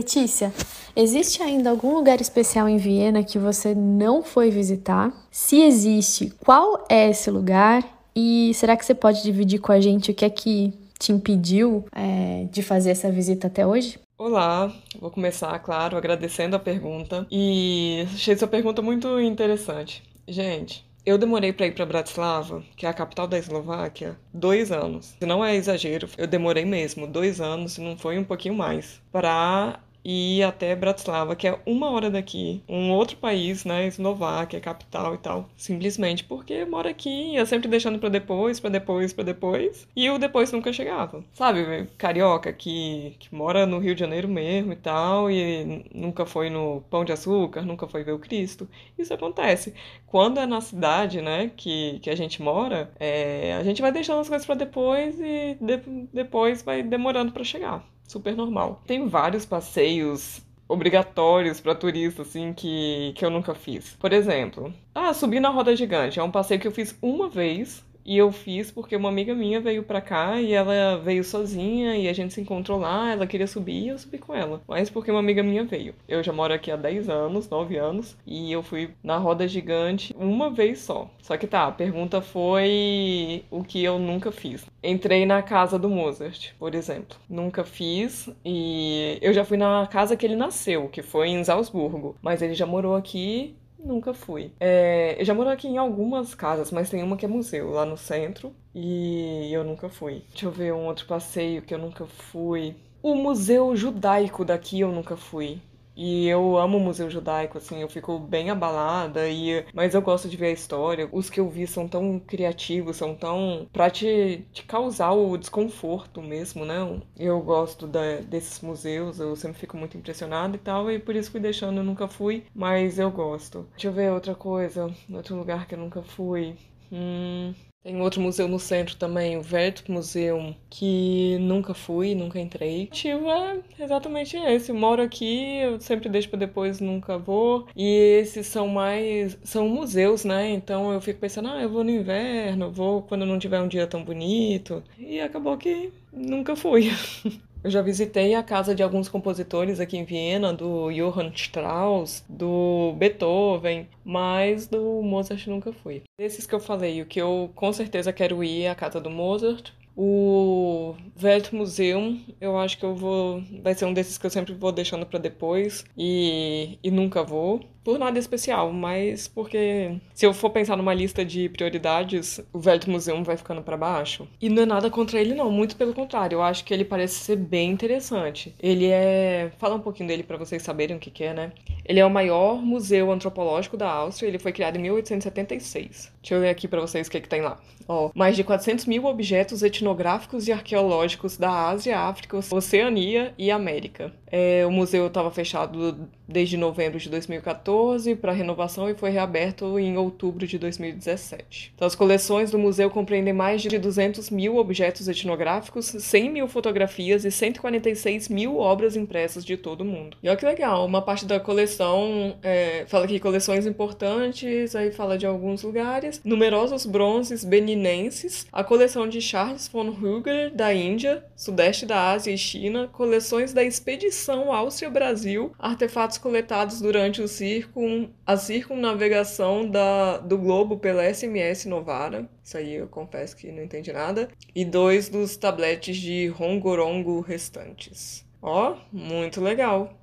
Letícia, existe ainda algum lugar especial em Viena que você não foi visitar? Se existe, qual é esse lugar? E será que você pode dividir com a gente o que é que te impediu é, de fazer essa visita até hoje? Olá, vou começar, claro, agradecendo a pergunta. E achei sua pergunta muito interessante. Gente, eu demorei para ir para Bratislava, que é a capital da Eslováquia, dois anos. Não é exagero, eu demorei mesmo, dois anos, se não foi um pouquinho mais, para e até Bratislava, que é uma hora daqui, um outro país, né, Eslováquia, capital e tal, simplesmente porque mora aqui, ia sempre deixando para depois, para depois, para depois, e o depois nunca chegava. Sabe, carioca que, que mora no Rio de Janeiro mesmo e tal, e nunca foi no Pão de Açúcar, nunca foi ver o Cristo. Isso acontece. Quando é na cidade, né, que, que a gente mora, é, a gente vai deixando as coisas para depois e de, depois vai demorando para chegar super normal. Tem vários passeios obrigatórios para turista, assim, que, que eu nunca fiz. Por exemplo, ah, subir na roda gigante. É um passeio que eu fiz uma vez e eu fiz porque uma amiga minha veio pra cá e ela veio sozinha e a gente se encontrou lá, ela queria subir e eu subi com ela. Mas porque uma amiga minha veio. Eu já moro aqui há 10 anos, 9 anos, e eu fui na roda gigante uma vez só. Só que tá, a pergunta foi o que eu nunca fiz. Entrei na casa do Mozart, por exemplo. Nunca fiz e eu já fui na casa que ele nasceu, que foi em Salzburgo. Mas ele já morou aqui Nunca fui. É, eu já moro aqui em algumas casas, mas tem uma que é museu lá no centro e eu nunca fui. Deixa eu ver um outro passeio que eu nunca fui. O Museu Judaico daqui eu nunca fui. E eu amo o Museu Judaico, assim, eu fico bem abalada, e mas eu gosto de ver a história. Os que eu vi são tão criativos, são tão. pra te, te causar o desconforto mesmo, né? Eu gosto da, desses museus, eu sempre fico muito impressionada e tal, e por isso fui deixando, eu nunca fui, mas eu gosto. Deixa eu ver outra coisa, outro lugar que eu nunca fui. Hum. Tem outro museu no centro também, o Museum, que nunca fui, nunca entrei. O motivo é exatamente esse. moro aqui, eu sempre deixo para depois, nunca vou. E esses são mais. são museus, né? Então eu fico pensando, ah, eu vou no inverno, vou quando não tiver um dia tão bonito. E acabou que nunca fui. Eu já visitei a casa de alguns compositores aqui em Viena, do Johann Strauss, do Beethoven, mas do Mozart nunca fui. Desses que eu falei, o que eu com certeza quero ir é a casa do Mozart, o Weltmuseum, eu acho que eu vou. Vai ser um desses que eu sempre vou deixando para depois e, e nunca vou. Por nada especial, mas porque se eu for pensar numa lista de prioridades, o Weltmuseum vai ficando para baixo. E não é nada contra ele, não, muito pelo contrário. Eu acho que ele parece ser bem interessante. Ele é. Fala um pouquinho dele para vocês saberem o que, que é, né? Ele é o maior museu antropológico da Áustria. Ele foi criado em 1876. Deixa eu ler aqui para vocês o que, que tem lá. Ó, mais de 400 mil objetos etnográficos e arqueológicos da Ásia, África, Oceania e América. É, o museu estava fechado desde novembro de 2014 para renovação e foi reaberto em outubro de 2017. Então, as coleções do museu compreendem mais de 200 mil objetos etnográficos, 100 mil fotografias e 146 mil obras impressas de todo o mundo. E olha que legal, uma parte da coleção é, fala aqui coleções importantes, aí fala de alguns lugares, numerosos bronzes beninenses, a coleção de Charles von Hügel da Índia, sudeste da Ásia e China, coleções da expedição Áustria-Brasil, artefatos coletados durante o circun, a circunnavegação da, do globo pela SMS Novara. Isso aí eu confesso que não entendi nada. E dois dos tabletes de Rongorongo restantes. Ó, muito legal.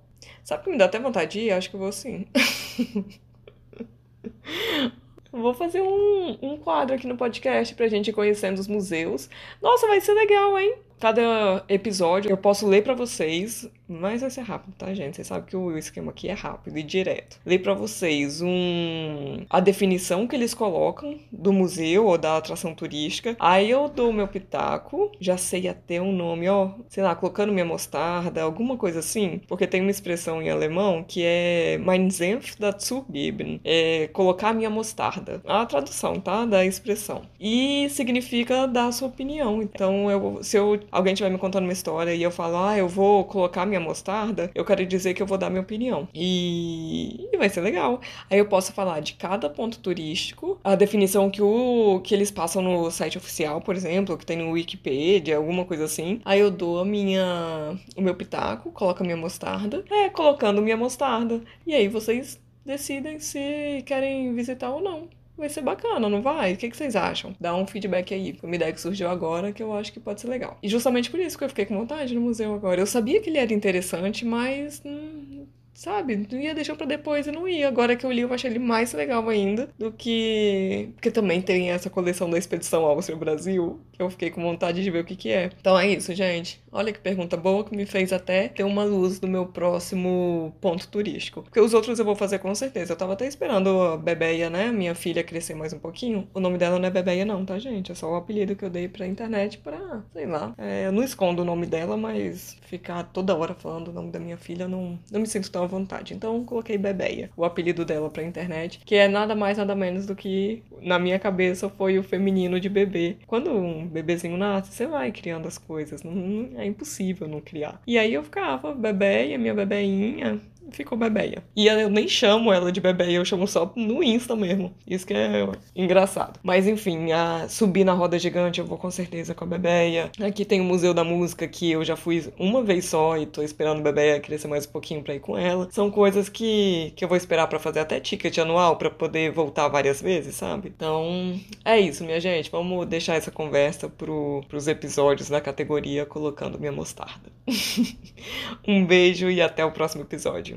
Sabe que me dá até vontade de ir? Acho que eu vou sim. Vou fazer um, um quadro aqui no podcast pra gente ir conhecendo os museus. Nossa, vai ser legal, hein? Cada episódio eu posso ler para vocês, mas vai ser rápido, tá, gente? Vocês sabem que o esquema aqui é rápido e direto. Ler para vocês um a definição que eles colocam do museu ou da atração turística. Aí eu dou meu pitaco, já sei até o nome, ó, sei lá, colocando minha mostarda, alguma coisa assim, porque tem uma expressão em alemão que é mein Senf dazugeben, é colocar minha mostarda. A tradução, tá, da expressão. E significa dar a sua opinião. Então, eu, se eu alguém estiver me contando uma história e eu falo, ah, eu vou colocar minha mostarda, eu quero dizer que eu vou dar minha opinião. E, e vai ser legal. Aí eu posso falar de cada ponto turístico, a definição que, o, que eles passam no site oficial, por exemplo, que tem no Wikipedia, alguma coisa assim. Aí eu dou a minha, o meu pitaco, coloco a minha mostarda. É, colocando minha mostarda. E aí vocês decidem se querem visitar ou não vai ser bacana, não vai? O que, que vocês acham? Dá um feedback aí, uma ideia que surgiu agora que eu acho que pode ser legal. E justamente por isso que eu fiquei com vontade no museu agora. Eu sabia que ele era interessante, mas sabe? Não ia deixar para depois e não ia. Agora que eu li, eu achei ele mais legal ainda do que. Porque também tem essa coleção da Expedição Áustria Brasil, que eu fiquei com vontade de ver o que, que é. Então é isso, gente. Olha que pergunta boa que me fez até ter uma luz do meu próximo ponto turístico. Porque os outros eu vou fazer com certeza. Eu tava até esperando a Bebeia, né? Minha filha crescer mais um pouquinho. O nome dela não é Bebeia, não, tá, gente? É só o apelido que eu dei pra internet pra, sei lá. É, eu não escondo o nome dela, mas ficar toda hora falando o nome da minha filha, não, não me sinto tão à vontade. Então coloquei Bebeia, o apelido dela pra internet, que é nada mais, nada menos do que, na minha cabeça, foi o feminino de bebê. Quando um bebezinho nasce, você vai criando as coisas, não, é impossível não criar. E aí eu ficava, Bebeia, minha bebeinha, ficou Bebeia. E eu nem chamo ela de Bebeia, eu chamo só no Insta mesmo. Isso que é engraçado. Mas enfim, a subir na roda gigante eu vou com certeza com a Bebeia. Aqui tem o Museu da Música que eu já fui uma vez só e tô esperando a Bebeia crescer mais um pouquinho pra ir com ela. São coisas que, que eu vou esperar para fazer até ticket anual para poder voltar várias vezes, sabe? Então, é isso, minha gente. Vamos deixar essa conversa pro, pros episódios da categoria colocando minha mostarda. um beijo e até o próximo episódio.